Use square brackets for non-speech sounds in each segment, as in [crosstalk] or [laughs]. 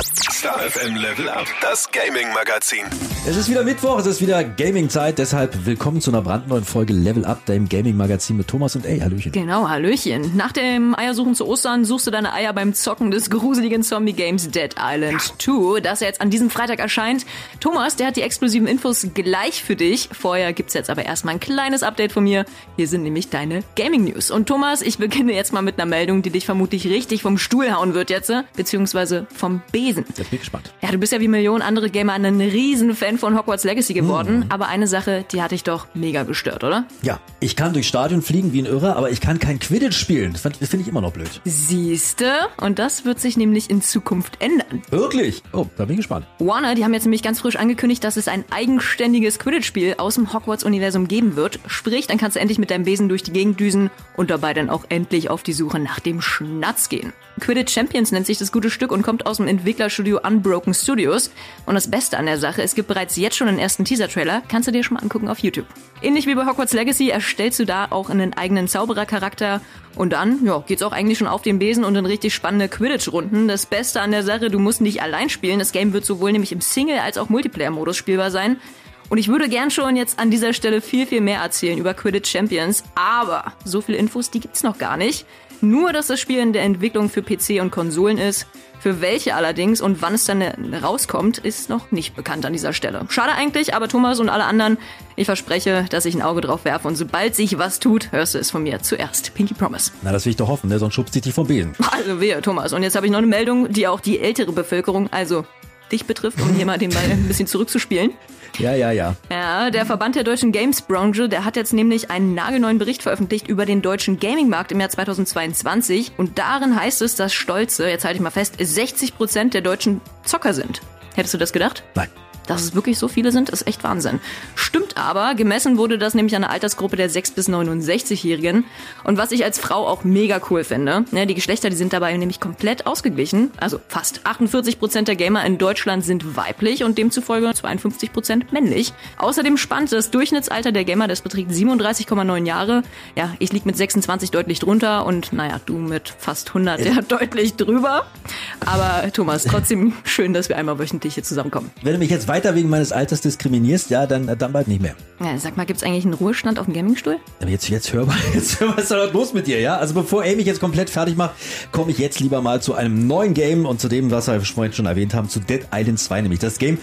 Star FM Level Up, das Gaming Magazin. Es ist wieder Mittwoch, es ist wieder Gaming-Zeit, deshalb willkommen zu einer brandneuen Folge Level Up, deinem Gaming-Magazin mit Thomas und ey, Hallöchen. Genau, Hallöchen. Nach dem Eiersuchen zu Ostern suchst du deine Eier beim Zocken des gruseligen Zombie-Games Dead Island 2, das jetzt an diesem Freitag erscheint. Thomas, der hat die exklusiven Infos gleich für dich. Vorher gibt's jetzt aber erstmal ein kleines Update von mir. Hier sind nämlich deine Gaming-News. Und Thomas, ich beginne jetzt mal mit einer Meldung, die dich vermutlich richtig vom Stuhl hauen wird jetzt, beziehungsweise vom Besen. Jetzt bin ich gespannt. Ja, du bist ja wie Millionen andere Gamer ein riesen Fan von Hogwarts Legacy geworden. Aber eine Sache, die hat dich doch mega gestört, oder? Ja, ich kann durchs Stadion fliegen wie ein Irrer, aber ich kann kein Quidditch spielen. Das find- das finde ich immer noch blöd. Siehste, und das wird sich nämlich in Zukunft ändern. Wirklich? Oh, da bin ich gespannt. Warner, die haben jetzt nämlich ganz frisch angekündigt, dass es ein eigenständiges Quidditch-Spiel aus dem Hogwarts-Universum geben wird. Sprich, dann kannst du endlich mit deinem Besen durch die Gegend düsen und dabei dann auch endlich auf die Suche nach dem Schnatz gehen. Quidditch Champions nennt sich das gute Stück und kommt aus dem Entwicklerstudio Unbroken Studios. Und das Beste an der Sache, es gibt bereits jetzt schon einen ersten Teaser-Trailer, kannst du dir schon mal angucken auf YouTube. Ähnlich wie bei Hogwarts Legacy erstellst du da auch einen eigenen Zauberercharakter und dann, ja, geht's auch eigentlich schon auf den Besen und in richtig spannende Quidditch-Runden. Das Beste an der Sache, du musst nicht allein spielen. Das Game wird sowohl nämlich im Single- als auch Multiplayer-Modus spielbar sein. Und ich würde gern schon jetzt an dieser Stelle viel, viel mehr erzählen über Quidditch Champions, aber so viele Infos, die gibt's noch gar nicht. Nur, dass das Spiel in der Entwicklung für PC und Konsolen ist. Für welche allerdings und wann es dann rauskommt, ist noch nicht bekannt an dieser Stelle. Schade eigentlich, aber Thomas und alle anderen, ich verspreche, dass ich ein Auge drauf werfe und sobald sich was tut, hörst du es von mir zuerst. Pinky Promise. Na, das will ich doch hoffen, ne? sonst schubst ich dich vom Besen. [laughs] Also wehe, Thomas. Und jetzt habe ich noch eine Meldung, die auch die ältere Bevölkerung, also dich betrifft, um hier mal den Ball ein bisschen zurückzuspielen. Ja, ja, ja. Ja, der Verband der deutschen Games-Branche, der hat jetzt nämlich einen nagelneuen Bericht veröffentlicht über den deutschen Gaming-Markt im Jahr 2022. Und darin heißt es, dass stolze, jetzt halte ich mal fest, 60 Prozent der deutschen Zocker sind. Hättest du das gedacht? Nein. Dass es wirklich so viele sind, ist echt Wahnsinn. Stimmt aber, gemessen wurde das nämlich an der Altersgruppe der 6- bis 69-Jährigen. Und was ich als Frau auch mega cool finde, ne, die Geschlechter, die sind dabei nämlich komplett ausgeglichen. Also fast 48 Prozent der Gamer in Deutschland sind weiblich und demzufolge 52 Prozent männlich. Außerdem spannt das Durchschnittsalter der Gamer, das beträgt 37,9 Jahre. Ja, ich lieg mit 26 deutlich drunter und naja, du mit fast 100 ja deutlich drüber. Aber Thomas, trotzdem schön, dass wir einmal wöchentlich hier zusammenkommen. Wenn du mich jetzt weiter wegen meines Alters diskriminierst, ja, dann, dann bald nicht mehr. Ja, sag mal, gibt's eigentlich einen Ruhestand auf dem Gamingstuhl? Aber jetzt, jetzt hör mal, [laughs] jetzt hör mal, was ist da los mit dir, ja? Also bevor Amy jetzt komplett fertig macht, komme ich jetzt lieber mal zu einem neuen Game und zu dem, was wir vorhin schon erwähnt haben, zu Dead Island 2, nämlich das Game,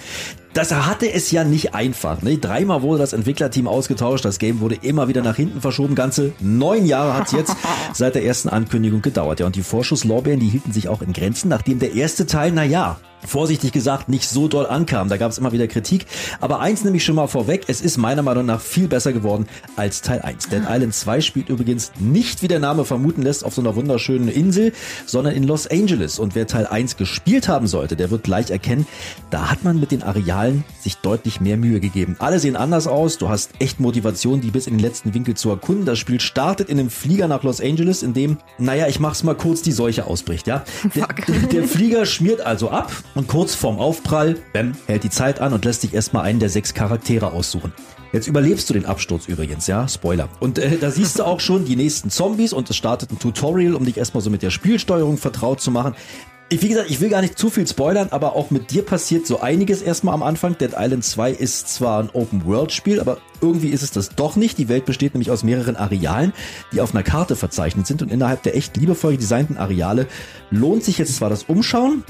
das hatte es ja nicht einfach. Ne? Dreimal wurde das Entwicklerteam ausgetauscht, das Game wurde immer wieder nach hinten verschoben. Ganze neun Jahre hat es jetzt [laughs] seit der ersten Ankündigung gedauert. Ja, und die Vorschusslorbeeren, die hielten sich auch in Grenzen, nachdem der erste Teil, na ja, vorsichtig gesagt, nicht so doll ankam. Da gab es immer wieder Kritik. Aber eins nehme ich schon mal vorweg, es ist meiner Meinung nach viel besser geworden als Teil 1. Dead Island 2 spielt übrigens nicht, wie der Name vermuten lässt, auf so einer wunderschönen Insel, sondern in Los Angeles. Und wer Teil 1 gespielt haben sollte, der wird gleich erkennen, da hat man mit den Arealen sich deutlich mehr Mühe gegeben. Alle sehen anders aus, du hast echt Motivation, die bis in den letzten Winkel zu erkunden. Das Spiel startet in einem Flieger nach Los Angeles, in dem, naja, ich mach's mal kurz, die Seuche ausbricht, ja. Der, der Flieger schmiert also ab und kurz vorm Aufprall, bam, hält die Zeit an und lässt sich erstmal einen der sechs Charaktere aussuchen. Jetzt überlebst du den Absturz übrigens, ja, Spoiler. Und äh, da siehst du auch schon die nächsten Zombies und es startet ein Tutorial, um dich erstmal so mit der Spielsteuerung vertraut zu machen. Ich, wie gesagt, ich will gar nicht zu viel spoilern, aber auch mit dir passiert so einiges erstmal am Anfang. Dead Island 2 ist zwar ein Open-World-Spiel, aber irgendwie ist es das doch nicht. Die Welt besteht nämlich aus mehreren Arealen, die auf einer Karte verzeichnet sind und innerhalb der echt liebevoll designten Areale lohnt sich jetzt zwar das Umschauen,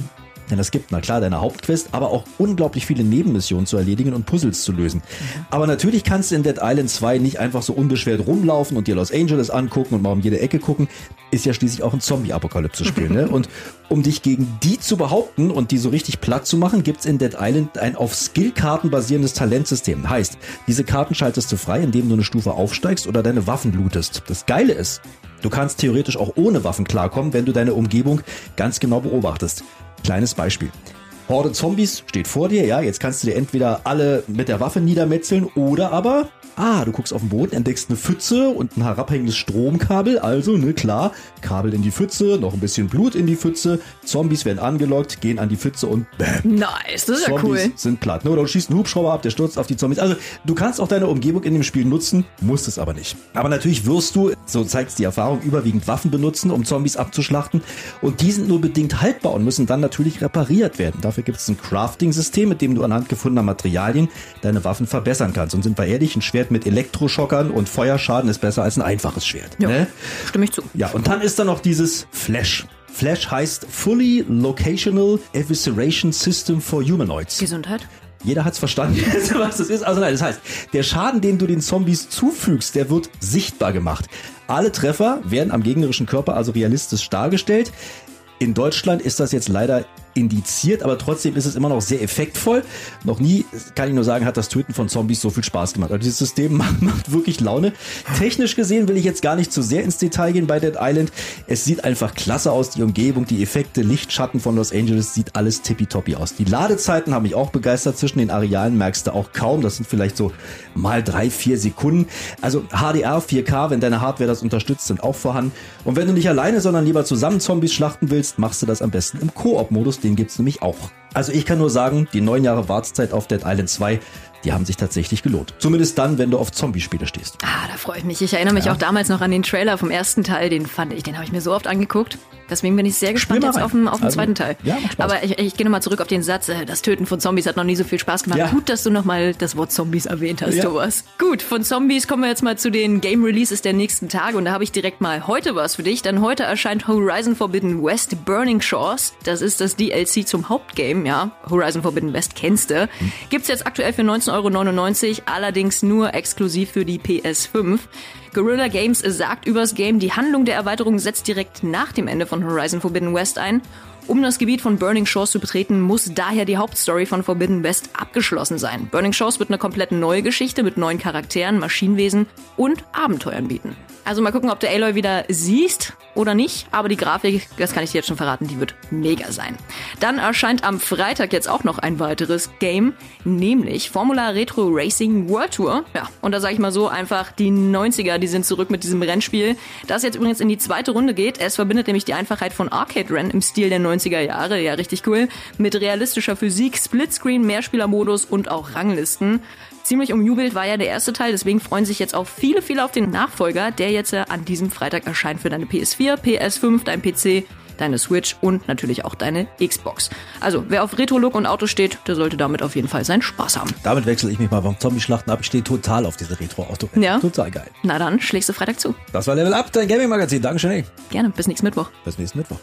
denn es gibt, na klar, deine Hauptquest, aber auch unglaublich viele Nebenmissionen zu erledigen und Puzzles zu lösen. Aber natürlich kannst du in Dead Island 2 nicht einfach so unbeschwert rumlaufen und dir Los Angeles angucken und mal um jede Ecke gucken. Ist ja schließlich auch ein Zombie-Apokalypse-Spiel, ne? [laughs] Und um dich gegen die zu behaupten und die so richtig platt zu machen, gibt's in Dead Island ein auf Skillkarten basierendes Talentsystem. Heißt, diese Karten schaltest du frei, indem du eine Stufe aufsteigst oder deine Waffen lootest. Das Geile ist, du kannst theoretisch auch ohne Waffen klarkommen, wenn du deine Umgebung ganz genau beobachtest. Kleines Beispiel. Horde Zombies steht vor dir, ja, jetzt kannst du dir entweder alle mit der Waffe niedermetzeln oder aber Ah, du guckst auf den Boden, entdeckst eine Pfütze und ein herabhängendes Stromkabel. Also, ne, klar, Kabel in die Pfütze, noch ein bisschen Blut in die Pfütze. Zombies werden angelockt, gehen an die Pfütze und bam. Nice, das ist ja Zombies cool. sind platt. Ne? Oder du schießt einen Hubschrauber ab, der stürzt auf die Zombies. Also, du kannst auch deine Umgebung in dem Spiel nutzen, musst es aber nicht. Aber natürlich wirst du, so zeigt die Erfahrung, überwiegend Waffen benutzen, um Zombies abzuschlachten. Und die sind nur bedingt haltbar und müssen dann natürlich repariert werden. Dafür gibt es ein Crafting-System, mit dem du anhand gefundener Materialien deine Waffen verbessern kannst. Und sind wir ehrlich, ein Schwert mit Elektroschockern und Feuerschaden ist besser als ein einfaches Schwert. Ja, Ne? stimme ich zu. Ja, und dann ist da noch dieses Flash. Flash heißt Fully Locational Evisceration System for Humanoids. Gesundheit. Jeder hat's verstanden, [laughs] was das ist. Also nein, das heißt, der Schaden, den du den Zombies zufügst, der wird sichtbar gemacht. Alle Treffer werden am gegnerischen Körper also realistisch dargestellt. In Deutschland ist das jetzt leider indiziert, aber trotzdem ist es immer noch sehr effektvoll. Noch nie, kann ich nur sagen, hat das Töten von Zombies so viel Spaß gemacht. Also dieses System [laughs] macht, macht wirklich Laune. Technisch gesehen will ich jetzt gar nicht zu sehr ins Detail gehen bei Dead Island. Es sieht einfach klasse aus, die Umgebung, die Effekte, Lichtschatten von Los Angeles, sieht alles tippitoppi aus. Die Ladezeiten haben mich auch begeistert. Zwischen den Arealen merkst du auch kaum. Das sind vielleicht so mal drei, vier Sekunden. Also HDR, 4K, wenn deine Hardware das unterstützt, sind auch vorhanden. Und wenn du nicht alleine, sondern lieber zusammen Zombies schlachten willst, machst du das am besten im Koop-Modus. Den gibt's nämlich auch. Also ich kann nur sagen, die neun Jahre Wartezeit auf Dead Island 2, die haben sich tatsächlich gelohnt. Zumindest dann, wenn du auf Zombie-Spiele stehst. Ah, da freue ich mich. Ich erinnere mich auch damals noch an den Trailer vom ersten Teil. Den fand ich, den habe ich mir so oft angeguckt. Deswegen bin ich sehr gespannt jetzt auf den, auf den Also, zweiten Teil. ja. Aber ich, ich gehe nochmal zurück auf den Satz, äh, das Töten von Zombies hat noch nie so viel Spaß gemacht. Ja. Gut, dass du nochmal das Wort Zombies erwähnt hast, Ja. Thomas. Gut, von Zombies kommen wir jetzt mal zu den Game Releases der nächsten Tage. Und da habe ich direkt mal heute was für dich. Denn heute erscheint Horizon Forbidden West Burning Shores. Das ist das DLC zum Hauptgame, ja. Horizon Forbidden West kennst du. Hm. Gibt's jetzt aktuell für 19,99 Euro, allerdings nur exklusiv für die PS5. Guerrilla Games sagt übers Game, die Handlung der Erweiterung setzt direkt nach dem Ende von Horizon Forbidden West ein. Um das Gebiet von Burning Shores zu betreten, muss daher die Hauptstory von Forbidden West abgeschlossen sein. Burning Shores wird eine komplett neue Geschichte mit neuen Charakteren, Maschinenwesen und Abenteuern bieten. Also mal gucken, ob du Aloy wieder siehst oder nicht, aber die Grafik, das kann ich dir jetzt schon verraten, die wird mega sein. Dann erscheint am Freitag jetzt auch noch ein weiteres Game, nämlich Formula Retro Racing World Tour. Ja, und da sage ich mal so einfach, die 90er, die sind zurück mit diesem Rennspiel, das jetzt übrigens in die zweite Runde geht. Es verbindet nämlich die Einfachheit von Arcade-Rennen im Stil der 90er Jahre, ja richtig cool, mit realistischer Physik, Splitscreen, Mehrspielermodus und auch Ranglisten. Ziemlich umjubelt war ja der erste Teil, deswegen freuen sich jetzt auch viele, viele auf den Nachfolger, der jetzt äh, an diesem Freitag erscheint für deine PS4, PS5, dein PC, deine Switch und natürlich auch deine Xbox. Also, wer auf Retro-Look und Auto steht, der sollte damit auf jeden Fall seinen Spaß haben. Damit wechsle ich mich mal beim Zombie-Schlachten ab. Ich stehe total auf diese Retro-Auto. Ja. Total geil. Na dann, schlägst du Freitag zu. Das war Level Up, dein Gaming-Magazin. Dankeschön. ey. Gerne, bis nächsten Mittwoch. Bis nächsten Mittwoch.